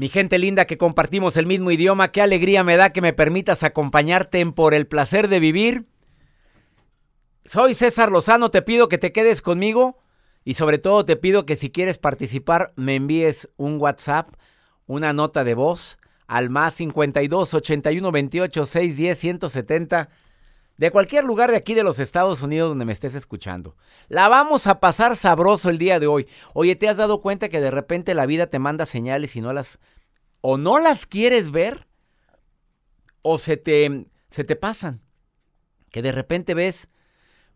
Mi gente linda que compartimos el mismo idioma, qué alegría me da que me permitas acompañarte en Por el placer de vivir. Soy César Lozano, te pido que te quedes conmigo y sobre todo te pido que si quieres participar me envíes un WhatsApp, una nota de voz al más 52 81 28 610 170 de cualquier lugar de aquí de los Estados Unidos donde me estés escuchando. La vamos a pasar sabroso el día de hoy. Oye, ¿te has dado cuenta que de repente la vida te manda señales y no las o no las quieres ver o se te se te pasan? Que de repente ves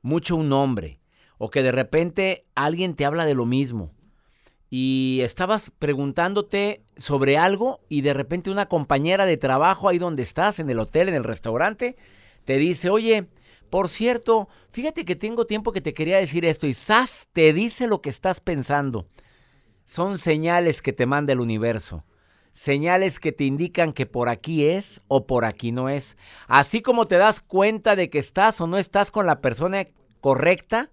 mucho un nombre o que de repente alguien te habla de lo mismo y estabas preguntándote sobre algo y de repente una compañera de trabajo ahí donde estás, en el hotel, en el restaurante, te dice, oye, por cierto, fíjate que tengo tiempo que te quería decir esto y ¡zas! te dice lo que estás pensando. Son señales que te manda el universo. Señales que te indican que por aquí es o por aquí no es. Así como te das cuenta de que estás o no estás con la persona correcta,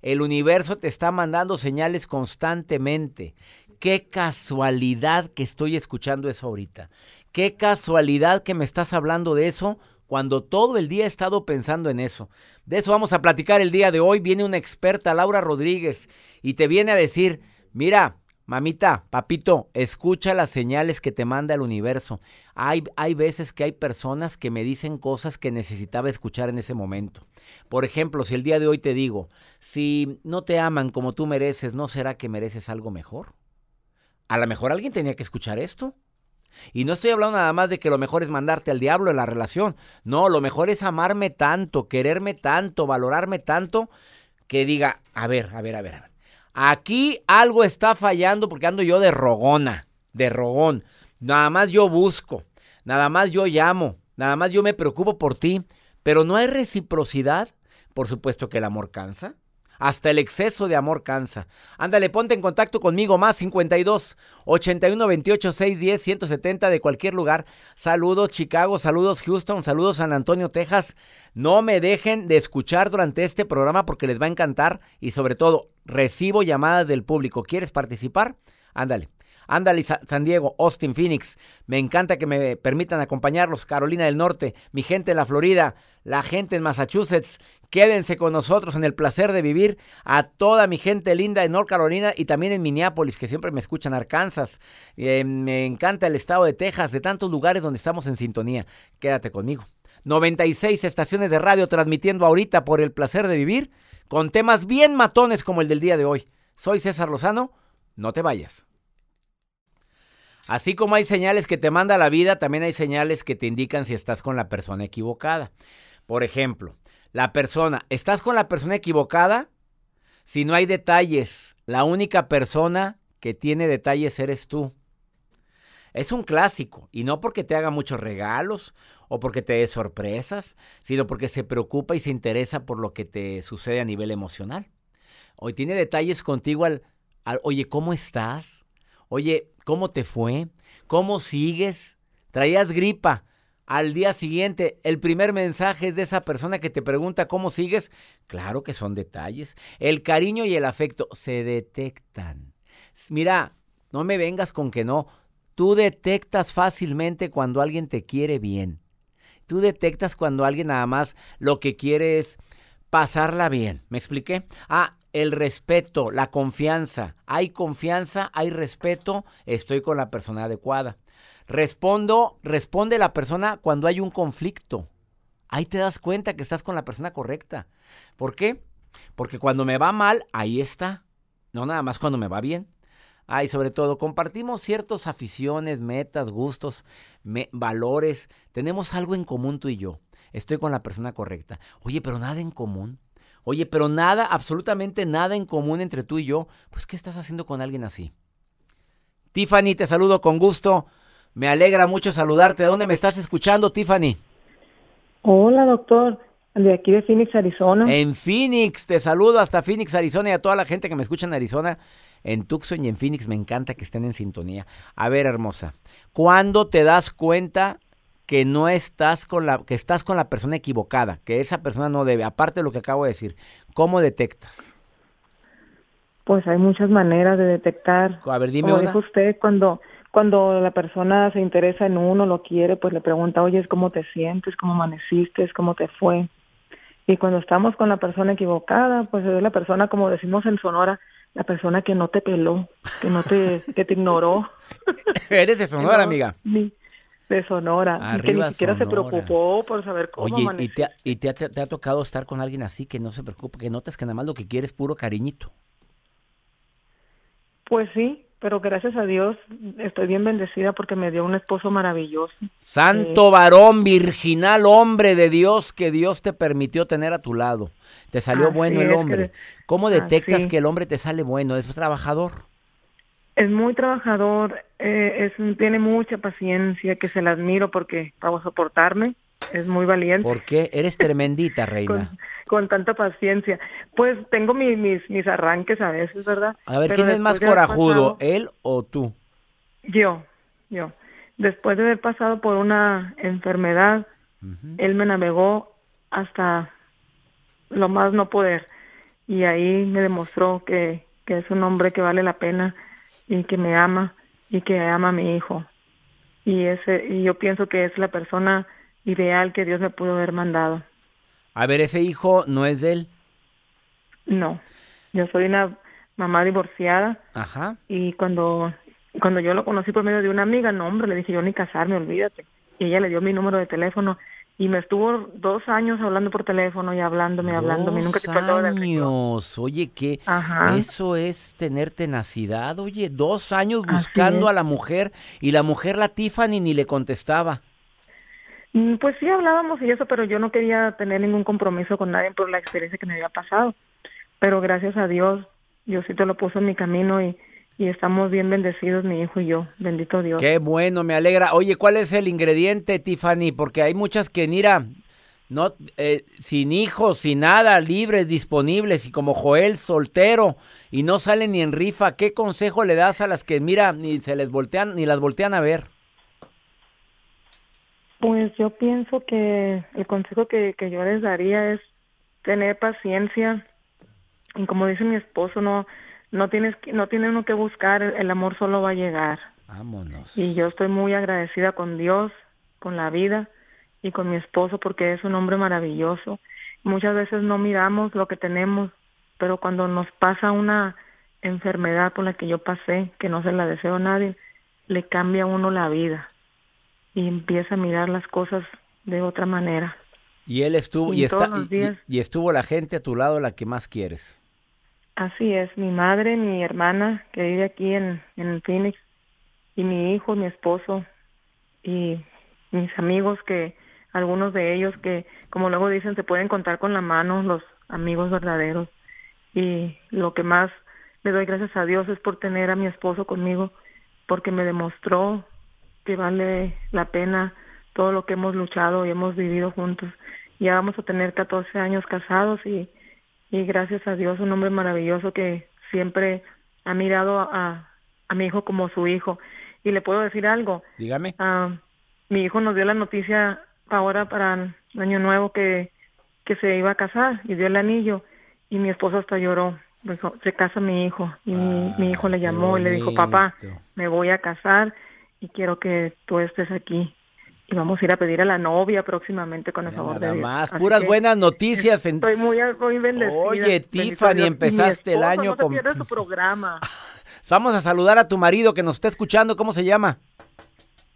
el universo te está mandando señales constantemente. Qué casualidad que estoy escuchando eso ahorita. Qué casualidad que me estás hablando de eso cuando todo el día he estado pensando en eso. De eso vamos a platicar el día de hoy. Viene una experta, Laura Rodríguez, y te viene a decir, mira, mamita, papito, escucha las señales que te manda el universo. Hay, hay veces que hay personas que me dicen cosas que necesitaba escuchar en ese momento. Por ejemplo, si el día de hoy te digo, si no te aman como tú mereces, ¿no será que mereces algo mejor? A lo mejor alguien tenía que escuchar esto. Y no estoy hablando nada más de que lo mejor es mandarte al diablo en la relación. No, lo mejor es amarme tanto, quererme tanto, valorarme tanto, que diga, a ver, a ver, a ver, a ver. Aquí algo está fallando porque ando yo de rogona, de rogón. Nada más yo busco, nada más yo llamo, nada más yo me preocupo por ti, pero no hay reciprocidad. Por supuesto que el amor cansa. Hasta el exceso de amor cansa. Ándale, ponte en contacto conmigo más 52 81 28 610 170 de cualquier lugar. Saludos Chicago, saludos Houston, saludos San Antonio, Texas. No me dejen de escuchar durante este programa porque les va a encantar y sobre todo recibo llamadas del público. ¿Quieres participar? Ándale. Ándale, San Diego, Austin, Phoenix. Me encanta que me permitan acompañarlos. Carolina del Norte, mi gente en la Florida, la gente en Massachusetts. Quédense con nosotros en el placer de vivir. A toda mi gente linda en North Carolina y también en Minneapolis, que siempre me escuchan, Arkansas. Eh, me encanta el estado de Texas, de tantos lugares donde estamos en sintonía. Quédate conmigo. 96 estaciones de radio transmitiendo ahorita por el placer de vivir con temas bien matones como el del día de hoy. Soy César Lozano. No te vayas. Así como hay señales que te manda la vida, también hay señales que te indican si estás con la persona equivocada. Por ejemplo, la persona, ¿estás con la persona equivocada? Si no hay detalles, la única persona que tiene detalles eres tú. Es un clásico, y no porque te haga muchos regalos o porque te dé sorpresas, sino porque se preocupa y se interesa por lo que te sucede a nivel emocional. Hoy tiene detalles contigo al, oye, ¿cómo estás? Oye, ¿cómo te fue? ¿Cómo sigues? ¿Traías gripa? Al día siguiente, el primer mensaje es de esa persona que te pregunta cómo sigues. Claro que son detalles. El cariño y el afecto se detectan. Mira, no me vengas con que no. Tú detectas fácilmente cuando alguien te quiere bien. Tú detectas cuando alguien nada más lo que quiere es pasarla bien. ¿Me expliqué? Ah, el respeto, la confianza. Hay confianza, hay respeto, estoy con la persona adecuada. Respondo, responde la persona cuando hay un conflicto. Ahí te das cuenta que estás con la persona correcta. ¿Por qué? Porque cuando me va mal, ahí está. No nada más cuando me va bien. Ah, y sobre todo, compartimos ciertas aficiones, metas, gustos, valores. Tenemos algo en común tú y yo. Estoy con la persona correcta. Oye, pero nada en común. Oye, pero nada, absolutamente nada en común entre tú y yo. Pues, ¿qué estás haciendo con alguien así? Tiffany, te saludo con gusto. Me alegra mucho saludarte. ¿De dónde me estás escuchando, Tiffany? Hola, doctor. De aquí de Phoenix, Arizona. En Phoenix, te saludo hasta Phoenix, Arizona y a toda la gente que me escucha en Arizona, en Tucson y en Phoenix. Me encanta que estén en sintonía. A ver, hermosa, ¿cuándo te das cuenta que no estás con la, que estás con la persona equivocada, que esa persona no debe, aparte de lo que acabo de decir, ¿cómo detectas? Pues hay muchas maneras de detectar. A ver, dime Como dijo usted, cuando, cuando la persona se interesa en uno, lo quiere, pues le pregunta, oye, ¿cómo te sientes? ¿Cómo amaneciste? ¿Cómo te fue? Y cuando estamos con la persona equivocada, pues es la persona, como decimos en Sonora, la persona que no te peló, que no te, que te ignoró. Eres de Sonora, amiga. de Sonora. y que ni siquiera se preocupó por saber cómo Oye, ¿y, te, y te, ha tocado estar con alguien así que no se preocupa, que notas que nada más lo que quiere es puro cariñito? Pues sí, pero gracias a Dios estoy bien bendecida porque me dio un esposo maravilloso. Santo varón, virginal hombre de Dios que Dios te permitió tener a tu lado. Te salió bueno el hombre. ¿Cómo detectas que el hombre te sale bueno? ¿Es trabajador? Es muy trabajador, eh, es, tiene mucha paciencia, que se la admiro porque para soportarme es muy valiente. ¿Por qué? Eres tremendita, reina. con, tanta paciencia. Pues tengo mis, mis, arranques a veces, ¿verdad? A ver, ¿quién es más corajudo, él o tú? Yo, yo. Después de haber pasado por una enfermedad, él me navegó hasta lo más no poder. Y ahí me demostró que, que es un hombre que vale la pena y que me ama y que ama a mi hijo. Y ese y yo pienso que es la persona ideal que Dios me pudo haber mandado. A ver, ese hijo no es de él. No. Yo soy una mamá divorciada. Ajá. Y cuando cuando yo lo conocí por medio de una amiga, no, hombre, le dije yo ni casarme, olvídate. Y ella le dio mi número de teléfono y me estuvo dos años hablando por teléfono y hablándome, hablándome. Nunca te años. Oye, ¿qué? Eso es tener tenacidad. Oye, dos años buscando a la mujer y la mujer, la Tiffany, ni le contestaba. Mm, pues sí, hablábamos y eso, pero yo no quería tener ningún compromiso con nadie por la experiencia que me había pasado. Pero gracias a Dios, te lo puso en mi camino y, y estamos bien bendecidos, mi hijo y yo. Bendito Dios. Qué bueno, me alegra. Oye, ¿cuál es el ingrediente, Tiffany? Porque hay muchas que, mira, no, eh, sin hijos, sin nada, libres, disponibles, y como Joel, soltero, y no salen ni en rifa. ¿Qué consejo le das a las que, mira, ni se les voltean, ni las voltean a ver? Pues yo pienso que el consejo que, que yo les daría es tener paciencia y como dice mi esposo, no no tienes no tiene uno que buscar, el, amor solo va a llegar. Vámonos. Y yo estoy muy agradecida con Dios, con la vida y con mi esposo porque es un hombre maravilloso. Muchas veces no miramos lo que tenemos, pero cuando nos pasa una enfermedad por la que yo pasé, que no se la deseo a nadie, le cambia a uno la vida y empieza a mirar las cosas de otra manera. Y él estuvo y, está y, estuvo la gente a tu lado la que más quieres. Así es, mi madre, mi hermana que vive aquí en, en Phoenix, y mi hijo, mi esposo, y mis amigos que, algunos de ellos que, como luego dicen, se pueden contar con la mano, los amigos verdaderos. Y lo que más le doy gracias a Dios es por tener a mi esposo conmigo, porque me demostró que vale la pena todo lo que hemos luchado y hemos vivido juntos. Ya vamos a tener 14 años casados y y gracias a Dios un hombre maravilloso que siempre ha mirado a, a mi hijo como su hijo. Y le puedo decir algo. Dígame. Uh, mi hijo nos dio la noticia ahora para el año nuevo que, que se iba a casar y dio el anillo y mi esposo hasta lloró. Dijo, se casa mi hijo y mi, mi, hijo le llamó y le dijo, papá, me voy a casar y quiero que tú estés aquí y vamos a ir a pedir a la novia próximamente con el favor de Dios. más, puras buenas noticias. Estoy muy, muy bendecida. Oye, Tiffany, empezaste el año no con... su programa. Vamos a saludar a tu marido que nos está escuchando, ¿cómo se llama?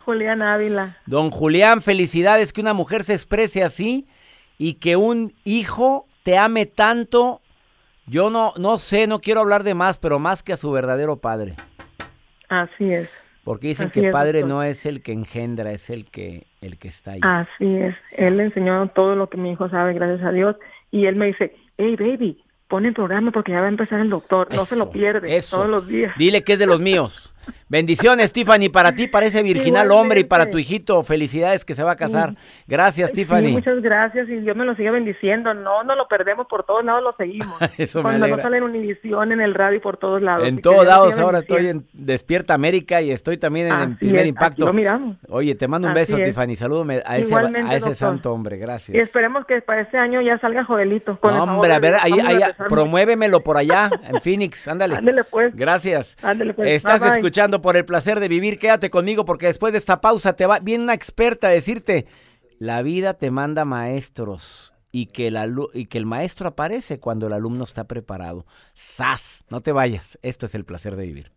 Julián Ávila. Don Julián, felicidades que una mujer se exprese así y que un hijo te ame tanto. Yo no, no sé, no quiero hablar de más, pero más que a su verdadero padre. Así es. Porque dicen que padre no es el que engendra, es el que el que está ahí. Así es. Él le enseñó todo lo que mi hijo sabe, gracias a Dios. Y él me dice, hey baby, pon el programa porque ya va a empezar el doctor. no se lo pierde todos los días. Dile que es de los míos. Bendiciones, Tiffany, para ti, para ese virginal hombre y para tu hijito. Felicidades que se va a casar. Gracias, Tiffany. muchas gracias y Dios me lo siga bendiciendo. No, no lo perdemos por todos lados, lo seguimos. Eso Cuando no sale en Univisión, en el radio y por todos lados. En todos lados ahora estoy en Despierta América y estoy también en el primer impacto. Lo miramos. Oye, te mando un beso, Tiffany. Salúdame a ese, a ese santo hombre. Gracias. Y esperemos que para este año ya salga Joelito. Con hombre, a ver, ahí, ahí, promuévemelo por allá, en Phoenix. Ándale. Ándale pues. Gracias. Ándale pues. Estás escuchando escuchando por el placer de vivir. Quédate conmigo porque después de esta pausa te va viene una experta a decirte, la vida te manda maestros y que, el y que el maestro aparece cuando el alumno está preparado. ¡Sas! No te vayas. Esto es el placer de vivir.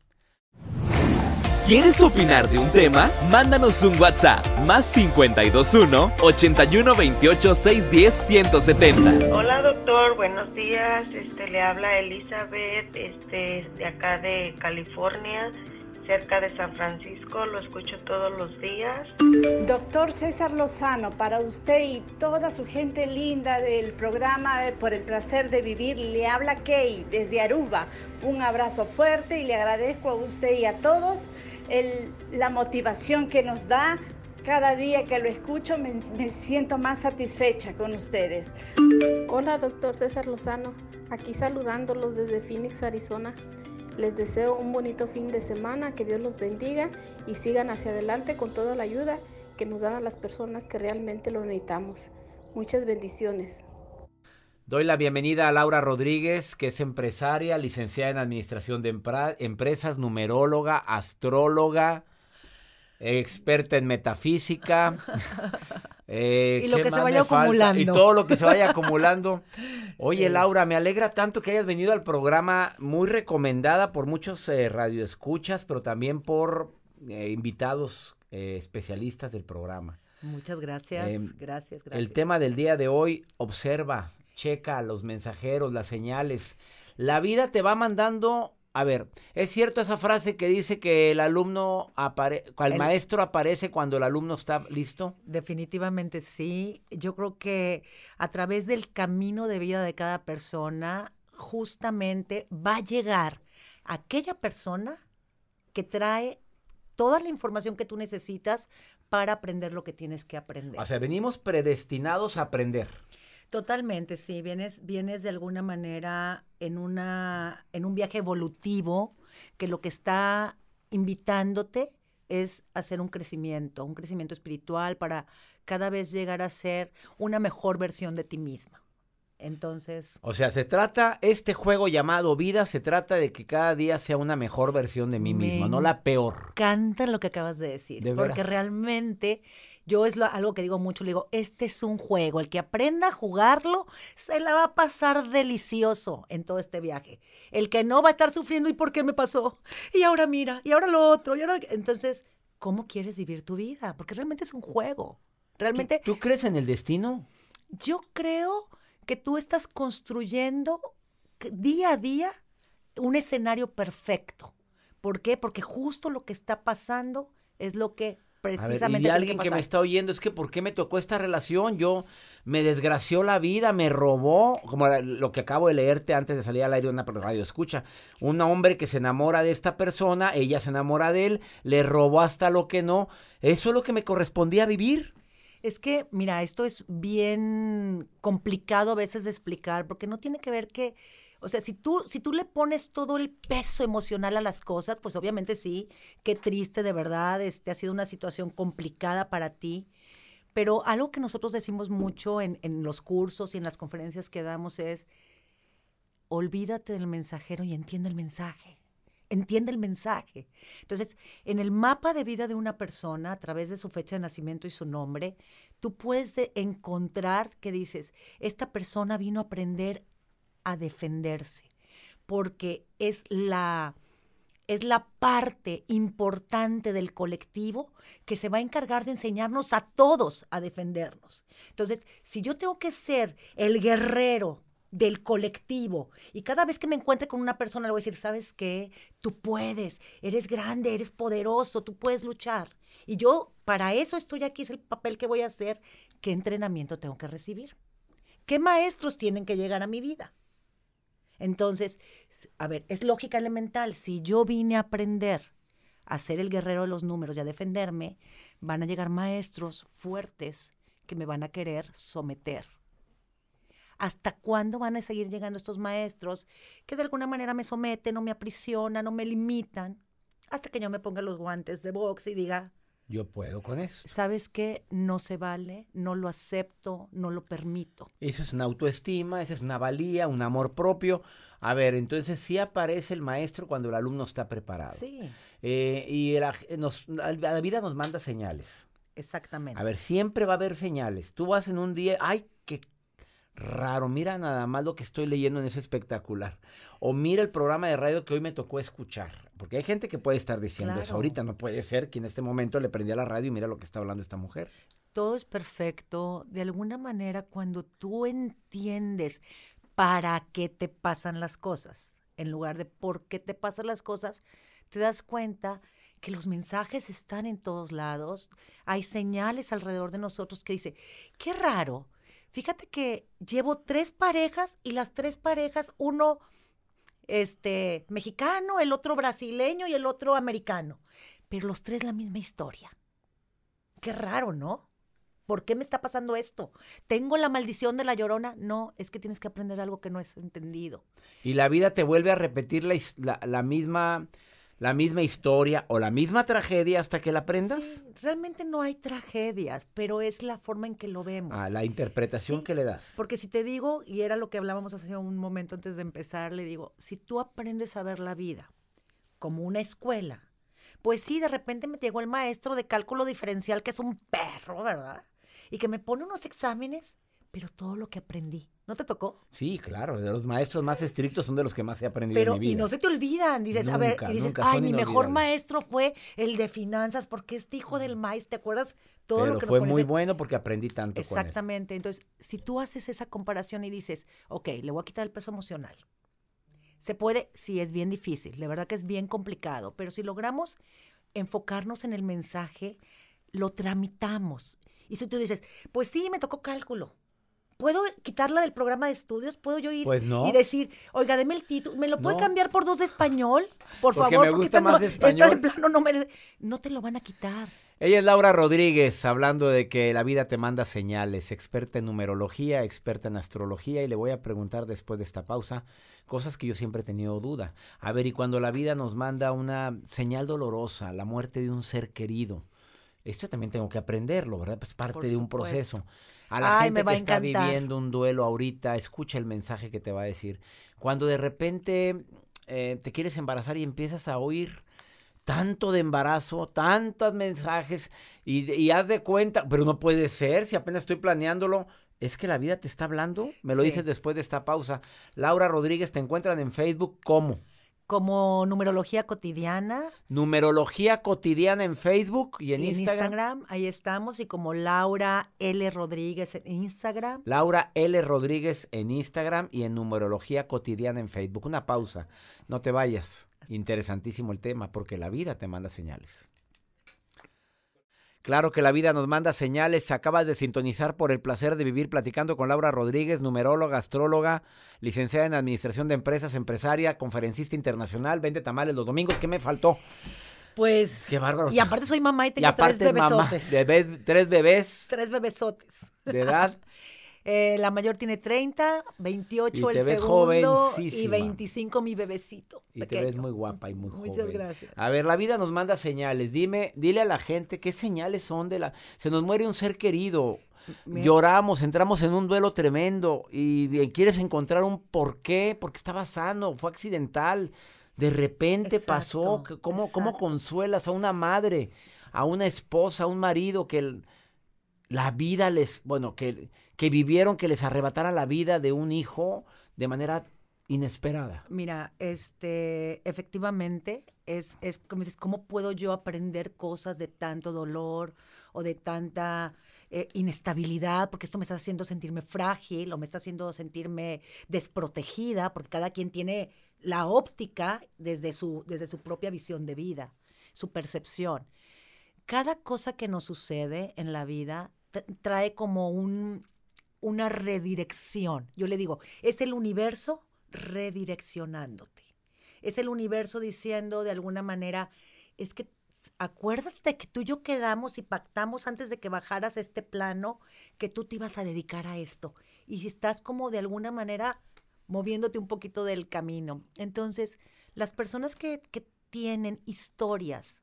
¿Quieres opinar de un tema? Mándanos un WhatsApp más 521 81 28 610 170. Hola doctor, buenos días. Este le habla Elizabeth, este de acá de California cerca de San Francisco, lo escucho todos los días. Doctor César Lozano, para usted y toda su gente linda del programa Por el placer de vivir, le habla Kay desde Aruba. Un abrazo fuerte y le agradezco a usted y a todos la motivación que nos da. Cada día que lo escucho me, me siento más satisfecha con ustedes. Hola, doctor César Lozano, aquí saludándolos desde Phoenix, Arizona. Les deseo un bonito fin de semana, que Dios los bendiga y sigan hacia adelante con toda la ayuda que nos dan a las personas que realmente lo necesitamos. Muchas bendiciones. Doy la bienvenida a Laura Rodríguez, que es empresaria, licenciada en Administración de Empresas, numeróloga, astróloga, experta en metafísica. Eh, y lo que se vaya acumulando. Y todo lo que se vaya acumulando. Oye, Laura, me alegra tanto que hayas venido al programa, muy recomendada por muchos eh, radioescuchas, pero también por eh, invitados especialistas del programa. Muchas gracias, em, gracias, gracias. El tema del día de hoy, observa, checa los mensajeros, las señales. La vida te va mandando a ver, ¿es cierto esa frase que dice que el alumno aparece, el, maestro aparece cuando el alumno está listo? Definitivamente sí. Yo creo que a través del camino de vida de cada persona, justamente va a llegar aquella persona que trae toda la información que tú necesitas para aprender lo que tienes que aprender. O sea, venimos predestinados a aprender. Totalmente, sí. Vienes, vienes de alguna manera en una, en un viaje evolutivo que lo que está invitándote es hacer un crecimiento, un crecimiento espiritual para cada vez llegar a ser una mejor versión de ti misma. Entonces. O sea, se trata, este juego llamado vida, se trata de que cada día sea una mejor versión de mí mismo, no la peor. Canta lo que acabas de decir. porque realmente yo es algo que digo mucho, le digo, este es un juego, el que aprenda a jugarlo se la va a pasar delicioso en todo este viaje. El que no va a estar sufriendo, ¿y por qué me pasó? Y ahora mira, y ahora lo otro, y ahora... Entonces, ¿cómo quieres vivir tu vida? Porque realmente es un juego. Realmente... ¿Tú, crees en el destino? Yo creo que tú estás construyendo día a día un escenario perfecto. ¿Por qué? Porque justo lo que está pasando es lo que precisamente. y alguien que, me está oyendo es que ¿por qué me tocó esta relación? Yo me desgració la vida, me robó, como lo que acabo de leerte antes de salir al aire de una radio escucha, un hombre que se enamora de esta persona, ella se enamora de él, le robó hasta lo que no, eso es lo que me correspondía vivir. Es que, mira, esto es bien complicado a veces de explicar, porque no tiene que ver que o sea, si tú, si tú le pones todo el peso emocional a las cosas, pues obviamente sí, qué triste de verdad, este ha sido una situación complicada para ti. Pero algo que nosotros decimos mucho en, en los cursos y en las conferencias que damos es, olvídate del mensajero y entiende el mensaje entiende el mensaje. Entonces, en el mapa de vida de una persona, a través de su fecha de nacimiento y su nombre, tú puedes encontrar que dices, esta persona vino a aprender a defenderse, porque es la, es la parte importante del colectivo que se va a encargar de enseñarnos a todos a defendernos. Entonces, si yo tengo que ser el guerrero del colectivo y cada vez que me encuentre con una persona le voy a decir, ¿sabes qué? Tú puedes, eres grande, eres poderoso, tú puedes luchar. Y yo para eso estoy aquí, es el papel que voy a hacer. ¿Qué entrenamiento tengo que recibir? ¿Qué maestros tienen que llegar a mi vida? Entonces, a ver, es lógica elemental. Si yo vine a aprender a ser el guerrero de los números y a defenderme, van a llegar maestros fuertes que me van a querer someter. ¿Hasta cuándo van a seguir llegando estos maestros que de alguna manera me someten o me aprisionan o me limitan? Hasta que yo me ponga los guantes de box y diga, yo puedo con eso. ¿Sabes qué? No se vale, no lo acepto, no lo permito. Eso es una autoestima, esa es una valía, un amor propio. A ver, entonces sí aparece el maestro cuando el alumno está preparado. Sí. Eh, y la, nos- la- la vida nos manda señales. Exactamente. A ver, siempre va a haber señales. Tú vas en un día, ay, qué raro, mira nada más lo que estoy leyendo en ese espectacular. O mira el programa de radio que hoy me tocó escuchar. Porque hay gente que puede estar diciendo eso. Ahorita no puede ser que en este momento le prendía la radio y mira lo que está hablando esta mujer. todo es perfecto. De alguna manera, cuando tú entiendes para qué te pasan las cosas, en lugar de por qué te pasan las cosas, te das cuenta que los mensajes están en todos lados. Hay señales alrededor de nosotros que dice, qué raro. Fíjate que llevo tres parejas y las tres parejas, uno este mexicano, el otro brasileño y el otro americano, pero los tres la misma historia. Qué raro, ¿no? ¿Por qué me está pasando esto? ¿Tengo la maldición de la llorona? No, es que tienes que aprender algo que no has entendido. Y la vida te vuelve a repetir la- la misma, la misma historia o la misma tragedia hasta que la aprendas. Sí, realmente no hay tragedias, pero es la forma en que lo vemos. A la interpretación Sí, que le das. Porque si te digo, y era lo que hablábamos hace un momento antes de empezar, le digo, si tú aprendes a ver la vida como una escuela, pues sí, de repente me llegó el maestro de cálculo diferencial, que es un perro, ¿verdad? Y que me pone unos exámenes, pero todo lo que aprendí, ¿no te tocó? Sí, claro, de los maestros más estrictos son de los que más he aprendido Pero, en mi vida. y no se te olvidan, dices, a ver, y dices, nunca, ay, mi mejor inolvidables". maestro fue el de finanzas, porque este hijo del maíz, ¿te acuerdas? Todo Pero lo que nos fue pones muy bueno porque aprendí tanto con él. Exactamente. Entonces, si tú haces esa comparación y dices, ok, le voy a quitar el peso emocional. Se puede, sí, es bien difícil, de verdad que es bien complicado, pero si logramos enfocarnos en el mensaje, lo tramitamos. Y si tú dices, pues sí, me tocó cálculo. ¿Puedo quitarla del programa de estudios? ¿Puedo yo ir Pues no. y decir, oiga, deme el título, ¿me lo puede No. cambiar por dos de español? Por Porque favor, me porque gusta esta más no- esta español. de plano no me... No te lo van a quitar. Ella es Laura Rodríguez, hablando de que la vida te manda señales, experta en numerología, experta en astrología, y le voy a preguntar después de esta pausa cosas que yo siempre he tenido duda. A ver, y cuando la vida nos manda una señal dolorosa, la muerte de un ser querido, esto también tengo que aprenderlo, ¿verdad? Pues parte de un proceso. A la Ay, gente que a está encantar. viviendo un duelo ahorita, escucha el mensaje que te va a decir. Cuando de repente eh, te quieres embarazar y empiezas a oír tanto de embarazo, tantos mensajes y, y haz de cuenta, pero no puede ser si apenas estoy planeándolo. Es que la vida te está hablando. Me lo Sí. dices después de esta pausa. Laura Rodríguez, te encuentran en Facebook como Como numerología cotidiana, Numerología Cotidiana en Facebook y en, y Instagram. ahí estamos, y como Laura L. Rodríguez en Instagram. Laura L. Rodríguez en Instagram y en Numerología Cotidiana en Facebook. Una pausa. No te vayas. Interesantísimo el tema porque la vida te manda señales. Claro que la vida nos manda señales. Acabas de sintonizar por el placer de vivir platicando con Laura Rodríguez, numeróloga, astróloga, licenciada en Administración de Empresas, empresaria, conferencista internacional, vende tamales los domingos. ¿Qué me faltó? Pues. Qué bárbaro. Y aparte soy mamá y Y tengo aparte tres mamá. bebesotes. bebés- tres bebés Tres bebesotes. de edad. Eh, la mayor tiene 30, 28 Y te el segundo y jovencísima. 25 mi bebecito. Y te ves muy guapa y muy Muchas joven. gracias. A ver, la vida nos manda señales. Dime, dile a la gente qué señales son de la. Se nos muere un ser querido. Mira. Lloramos, entramos en un duelo tremendo y, y quieres encontrar un por qué, porque estaba sano, fue accidental. De repente pasó. Exacto, ¿Cómo, ¿Cómo consuelas a una madre, a una esposa, a un marido que el- la vida les, bueno, que, que vivieron, que les arrebatara la vida de un hijo de manera inesperada? Mira, este, efectivamente, es, es como dices, ¿cómo puedo yo aprender cosas de tanto dolor o de tanta eh, inestabilidad? Porque esto me está haciendo sentirme frágil o me está haciendo sentirme desprotegida, porque cada quien tiene la óptica desde su, desde su propia visión de vida, su percepción. Cada cosa que nos sucede en la vida trae como un, una redirección. Yo le digo, es el universo redireccionándote. Es el universo diciendo de alguna manera, es que acuérdate que tú y yo quedamos y pactamos antes de que bajaras este plano que tú te ibas a dedicar a esto. Y si estás como de alguna manera moviéndote un poquito del camino. Entonces, las personas que, que tienen historias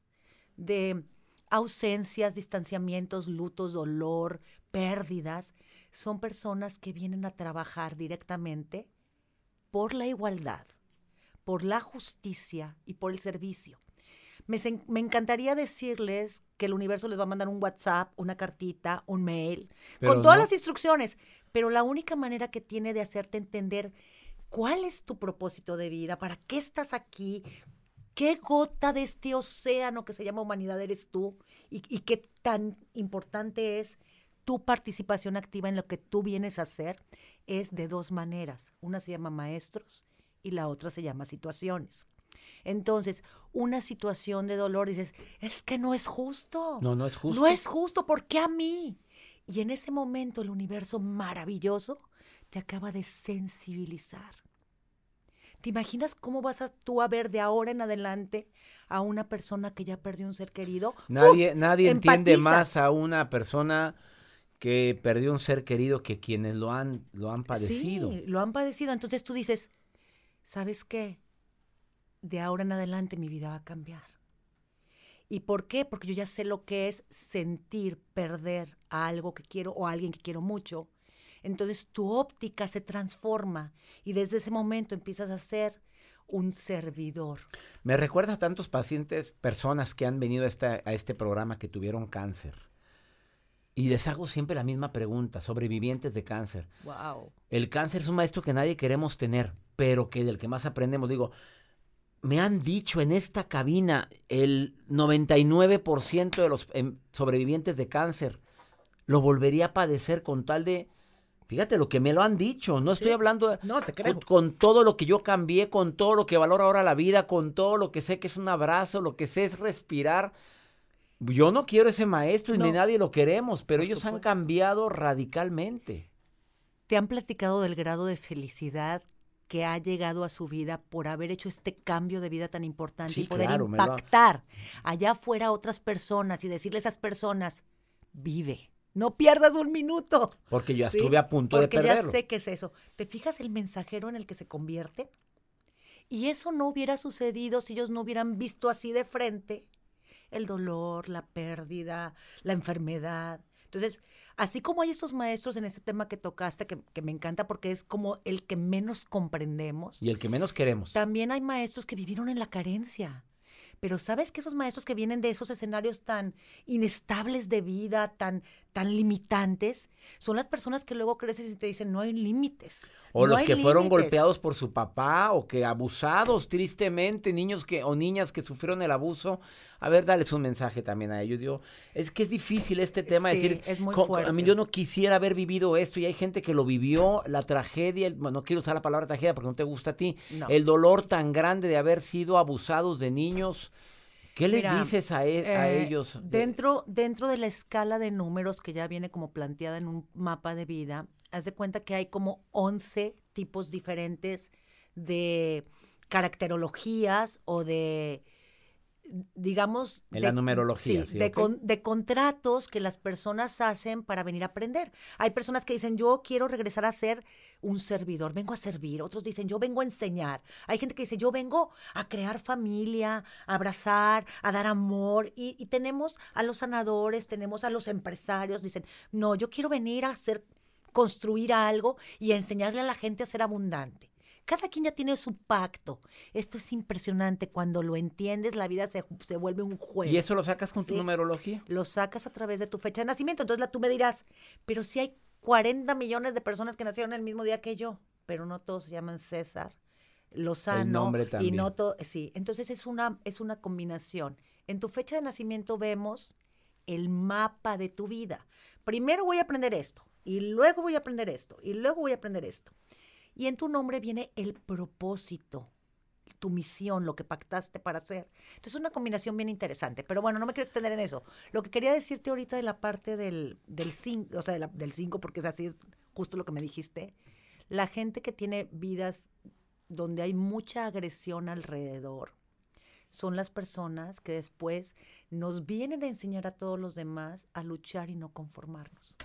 de ausencias, distanciamientos, lutos, dolor, pérdidas, son personas que vienen a trabajar directamente por la igualdad, por la justicia y por el servicio. Me, me encantaría decirles que el universo les va a mandar un WhatsApp, una cartita, un mail, Pero con todas no. las instrucciones. Pero la única manera que tiene de hacerte entender cuál es tu propósito de vida, para qué estás aquí, qué gota de este océano que se llama humanidad eres tú y, y qué tan importante es tu participación activa en lo que tú vienes a hacer, es de dos maneras. Una se llama maestros y la otra se llama situaciones. Entonces, una situación de dolor, dices, es que no es justo. No, no es justo. No es justo, ¿por qué a mí? Y en ese momento el universo maravilloso te acaba de sensibilizar. ¿Te imaginas cómo vas a, tú a ver de ahora en adelante a una persona que ya perdió un ser querido? Nadie, nadie entiende más a una persona que perdió un ser querido que quienes lo han, lo han padecido. Sí, lo han padecido. Entonces tú dices, ¿sabes qué? De ahora en adelante mi vida va a cambiar. ¿Y por qué? Porque yo ya sé lo que es sentir perder a algo que quiero o a alguien que quiero mucho. Entonces tu óptica se transforma y desde ese momento empiezas a ser un servidor. Me recuerda a tantos pacientes, personas que han venido a, esta- a este programa que tuvieron cáncer. Y les hago siempre la misma pregunta, sobrevivientes de cáncer. Wow. El cáncer es un maestro que nadie queremos tener, pero que del que más aprendemos. Digo, me han dicho en esta cabina el 99% de los em, sobrevivientes de cáncer lo volvería a padecer con tal de... Fíjate lo que me lo han dicho, no estoy hablando de- No, te con, con todo lo que yo cambié, con todo lo que valoro ahora la vida, con todo lo que sé que es un abrazo, lo que sé es respirar. Yo no quiero ese maestro y ni nadie lo queremos, pero Por ellos han cambiado radicalmente. ¿Te han platicado del grado de felicidad que ha llegado a su vida por haber hecho este cambio de vida tan importante Sí, y poder claro, ha- impactar allá afuera a otras personas y decirle a esas personas, vive, no pierdas un minuto? Porque yo ¿sí? estuve a punto de Porque perderlo. ya sé qué es eso. ¿Te fijas el mensajero en el que se convierte? Y eso no hubiera sucedido si ellos no hubieran visto así de frente el dolor, la pérdida, la enfermedad. Entonces, así como hay estos maestros en ese tema que tocaste, que, que me encanta porque es como el que menos comprendemos, Y el que menos queremos. también hay maestros que vivieron en la carencia. Pero sabes que esos maestros que vienen de esos escenarios tan inestables de vida, tan, tan limitantes, son las personas que luego creces y te dicen, no hay límites. O no los que fueron límites". golpeados por su papá o que abusados tristemente, niños que o niñas que sufrieron el abuso. A ver, dales un mensaje también a ellos. Digo, es que es difícil este tema Sí, decir, es muy co- co- a mí yo no quisiera haber vivido esto y hay gente que lo vivió, la tragedia, el- bueno, no quiero usar la palabra tragedia porque no te gusta a ti, No. el dolor tan grande de haber sido abusados de niños. ¿Qué les Mira, dices a, e- a Eh, ellos? de- Dentro, dentro de la escala de números que ya viene como planteada en un mapa de vida, haz de cuenta que hay como 11 tipos diferentes de caracterologías o de, digamos... En de- la numerología, sí, sí, de, con- de contratos que las personas hacen para venir a aprender. Hay personas que dicen, yo quiero regresar a ser un servidor, vengo a servir. Otros dicen, yo vengo a enseñar. Hay gente que dice, yo vengo a crear familia, a abrazar, a dar amor. Y, y tenemos a los sanadores, tenemos a los empresarios. Dicen, no, yo quiero venir a hacer, construir algo y a enseñarle a la gente a ser abundante. Cada quien ya tiene su pacto. Esto es impresionante. Cuando lo entiendes, la vida se, se vuelve un juego ¿Y eso lo sacas con tu numerología? lo sacas a través de tu fecha de nacimiento. Entonces la, tú me dirás, pero si hay 40 millones de personas que nacieron el mismo día que yo, pero no todos se llaman César, Lozano. nombre y también. no todo, sí. Entonces es una, es una combinación. En tu fecha de nacimiento vemos el mapa de tu vida. Primero voy a aprender esto, y luego voy a aprender esto, y luego voy a aprender esto. Y en tu nombre viene el propósito, tu misión, lo que pactaste para hacer. Entonces es una combinación bien interesante. Pero bueno, no me quiero extender en eso. Lo que quería decirte ahorita de la parte del 5, o sea, del 5, porque es así, es justo lo que me dijiste. La gente que tiene vidas donde hay mucha agresión alrededor, son las personas que después nos vienen a enseñar a todos los demás a luchar y no conformarnos.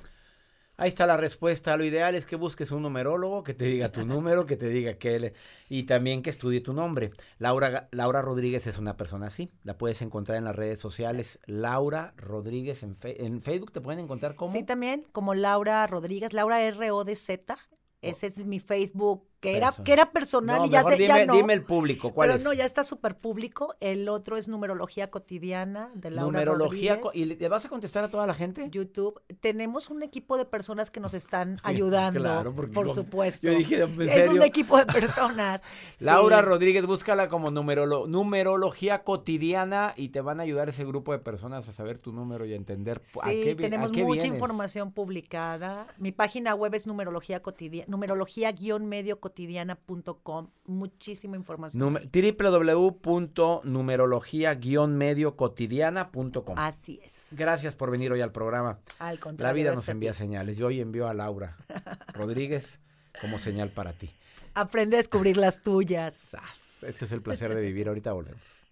Ahí está la respuesta. Lo ideal es que busques un numerólogo que te diga tu número, que te diga que él, y también que estudie tu nombre. Laura, Laura Rodríguez es una persona así. La puedes encontrar en las redes sociales. Laura Rodríguez en, en Facebook te pueden encontrar como. Sí, también, como Laura Rodríguez, Laura R-O-D-Z. Ese es mi Facebook que era, que era personal No, y ya, mejor se, ya dime, no. dime el público, ¿cuál Pero es? no, ya está súper público. El otro es Numerología Cotidiana de Laura Numerología. Rodríguez. ¿Y le vas a contestar a toda la gente? YouTube. Tenemos un equipo de personas que nos están ayudando, claro, porque por yo- supuesto. yo dije, ¿en es un equipo de personas. Laura Sí. Rodríguez, búscala como numerolo- numerología cotidiana y te van a ayudar ese grupo de personas a saber tu número y a entender pu- a Sí, qué, vi- a tenemos qué mucha vienes. información publicada. Mi página web es numerología cotidiana, numerología-medio cotidiana.com. Muchísima información. Www.numerología-mediocotidiana.com Así es. Gracias por venir hoy al programa. Al La vida nos envía señales y hoy envió a Laura Rodríguez como señal para ti. Aprende a descubrir las tuyas. Este es el placer de vivir. Ahorita volvemos.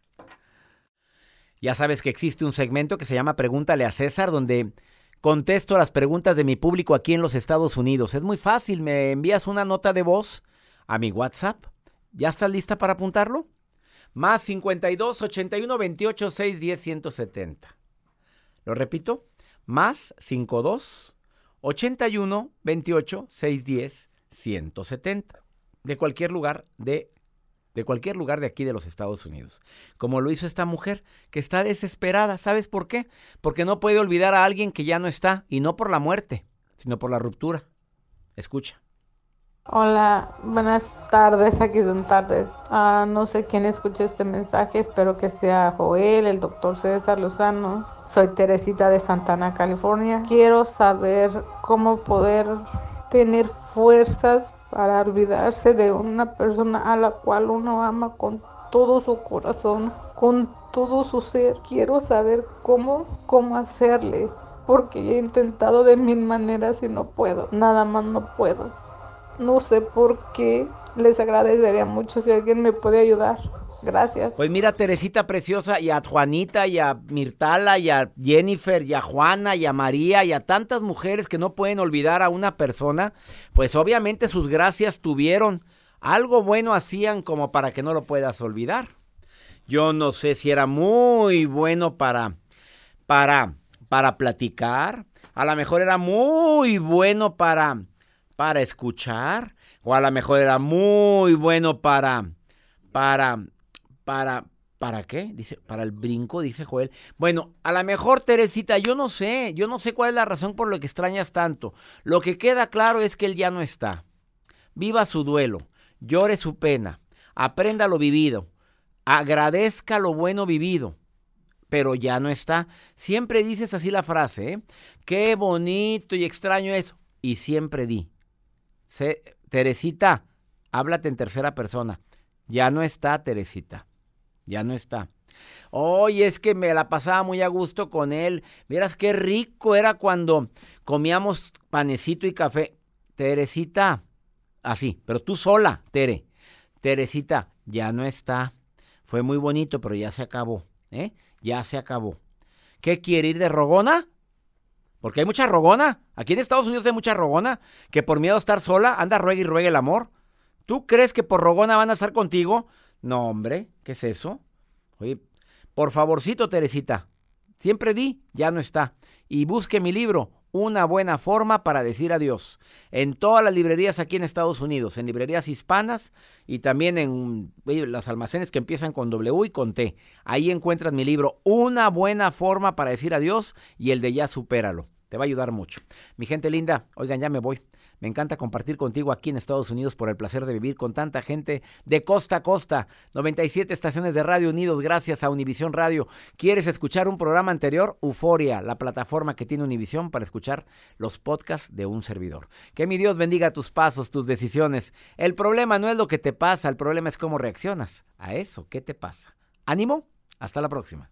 Ya sabes que existe un segmento que se llama Pregúntale a César, donde contesto las preguntas de mi público aquí en los Estados Unidos. Es muy fácil, me envías una nota de voz a mi WhatsApp. ¿Ya estás lista para apuntarlo? Más 52 81 28 610 170. Lo repito, más 52 81 28 610 170. De cualquier lugar de de cualquier lugar de aquí de los Estados Unidos. Como lo hizo esta mujer que está desesperada. ¿Sabes por qué? Porque no puede olvidar a alguien que ya no está y no por la muerte, sino por la ruptura. Escucha. Hola, buenas tardes, aquí son tardes. Ah, no sé quién escucha este mensaje, espero que sea Joel, el doctor César Lozano. Soy Teresita de Santana, California. Quiero saber cómo poder tener fuerzas para olvidarse de una persona a la cual uno ama con todo su corazón, con todo su ser. Quiero saber cómo, cómo hacerle, porque he intentado de mil maneras y no puedo, nada más no puedo. No sé por qué. Les agradecería mucho si alguien me puede ayudar. Gracias. Pues mira, Teresita preciosa, y a Juanita, y a Mirtala, y a Jennifer, y a Juana, y a María, y a tantas mujeres que no pueden olvidar a una persona, pues obviamente sus gracias tuvieron. Algo bueno hacían como para que no lo puedas olvidar. Yo no sé si era muy bueno para, para, para platicar. A lo mejor era muy bueno para, para escuchar. O a lo mejor era muy bueno para, para, para, ¿para qué? Dice, para el brinco, dice Joel. Bueno, a lo mejor, Teresita, yo no sé, yo no sé cuál es la razón por la que extrañas tanto. Lo que queda claro es que él ya no está. Viva su duelo, llore su pena, aprenda lo vivido, agradezca lo bueno vivido, pero ya no está. Siempre dices así la frase, ¿eh? Qué bonito y extraño eso. Y siempre di, "Se- Teresita, háblate en tercera persona. Ya no está, Teresita. Ya no está. Oye, es que me la pasaba muy a gusto con él. Vieras qué rico era cuando comíamos panecito y café. Teresita, así, pero tú sola, Tere. Teresita, ya no está. Fue muy bonito, pero ya se acabó, ¿eh? Ya se acabó. ¿Qué quiere ir de rogona? Porque hay mucha rogona. Aquí en Estados Unidos hay mucha rogona que por miedo a estar sola anda ruegue y ruegue el amor. ¿Tú crees que por rogona van a estar contigo? No, hombre, ¿qué es eso? Oye, por favorcito, Teresita, siempre di, ya no está. Y busque mi libro, Una buena forma para decir adiós. En todas las librerías aquí en Estados Unidos, en librerías hispanas y también en las almacenes que empiezan con W y con T. Ahí encuentras mi libro, Una buena forma para decir adiós y el de ya supéralo. Te va a ayudar mucho. Mi gente linda, oigan, ya me voy. Me encanta compartir contigo aquí en Estados Unidos por el placer de vivir con tanta gente de costa a costa. 97 estaciones de radio unidos gracias a Univisión Radio. ¿Quieres escuchar un programa anterior? Euforia, la plataforma que tiene Univisión para escuchar los podcasts de un servidor. Que mi Dios bendiga tus pasos, tus decisiones. El problema no es lo que te pasa, el problema es cómo reaccionas a eso. ¿Qué te pasa? Ánimo, hasta la próxima.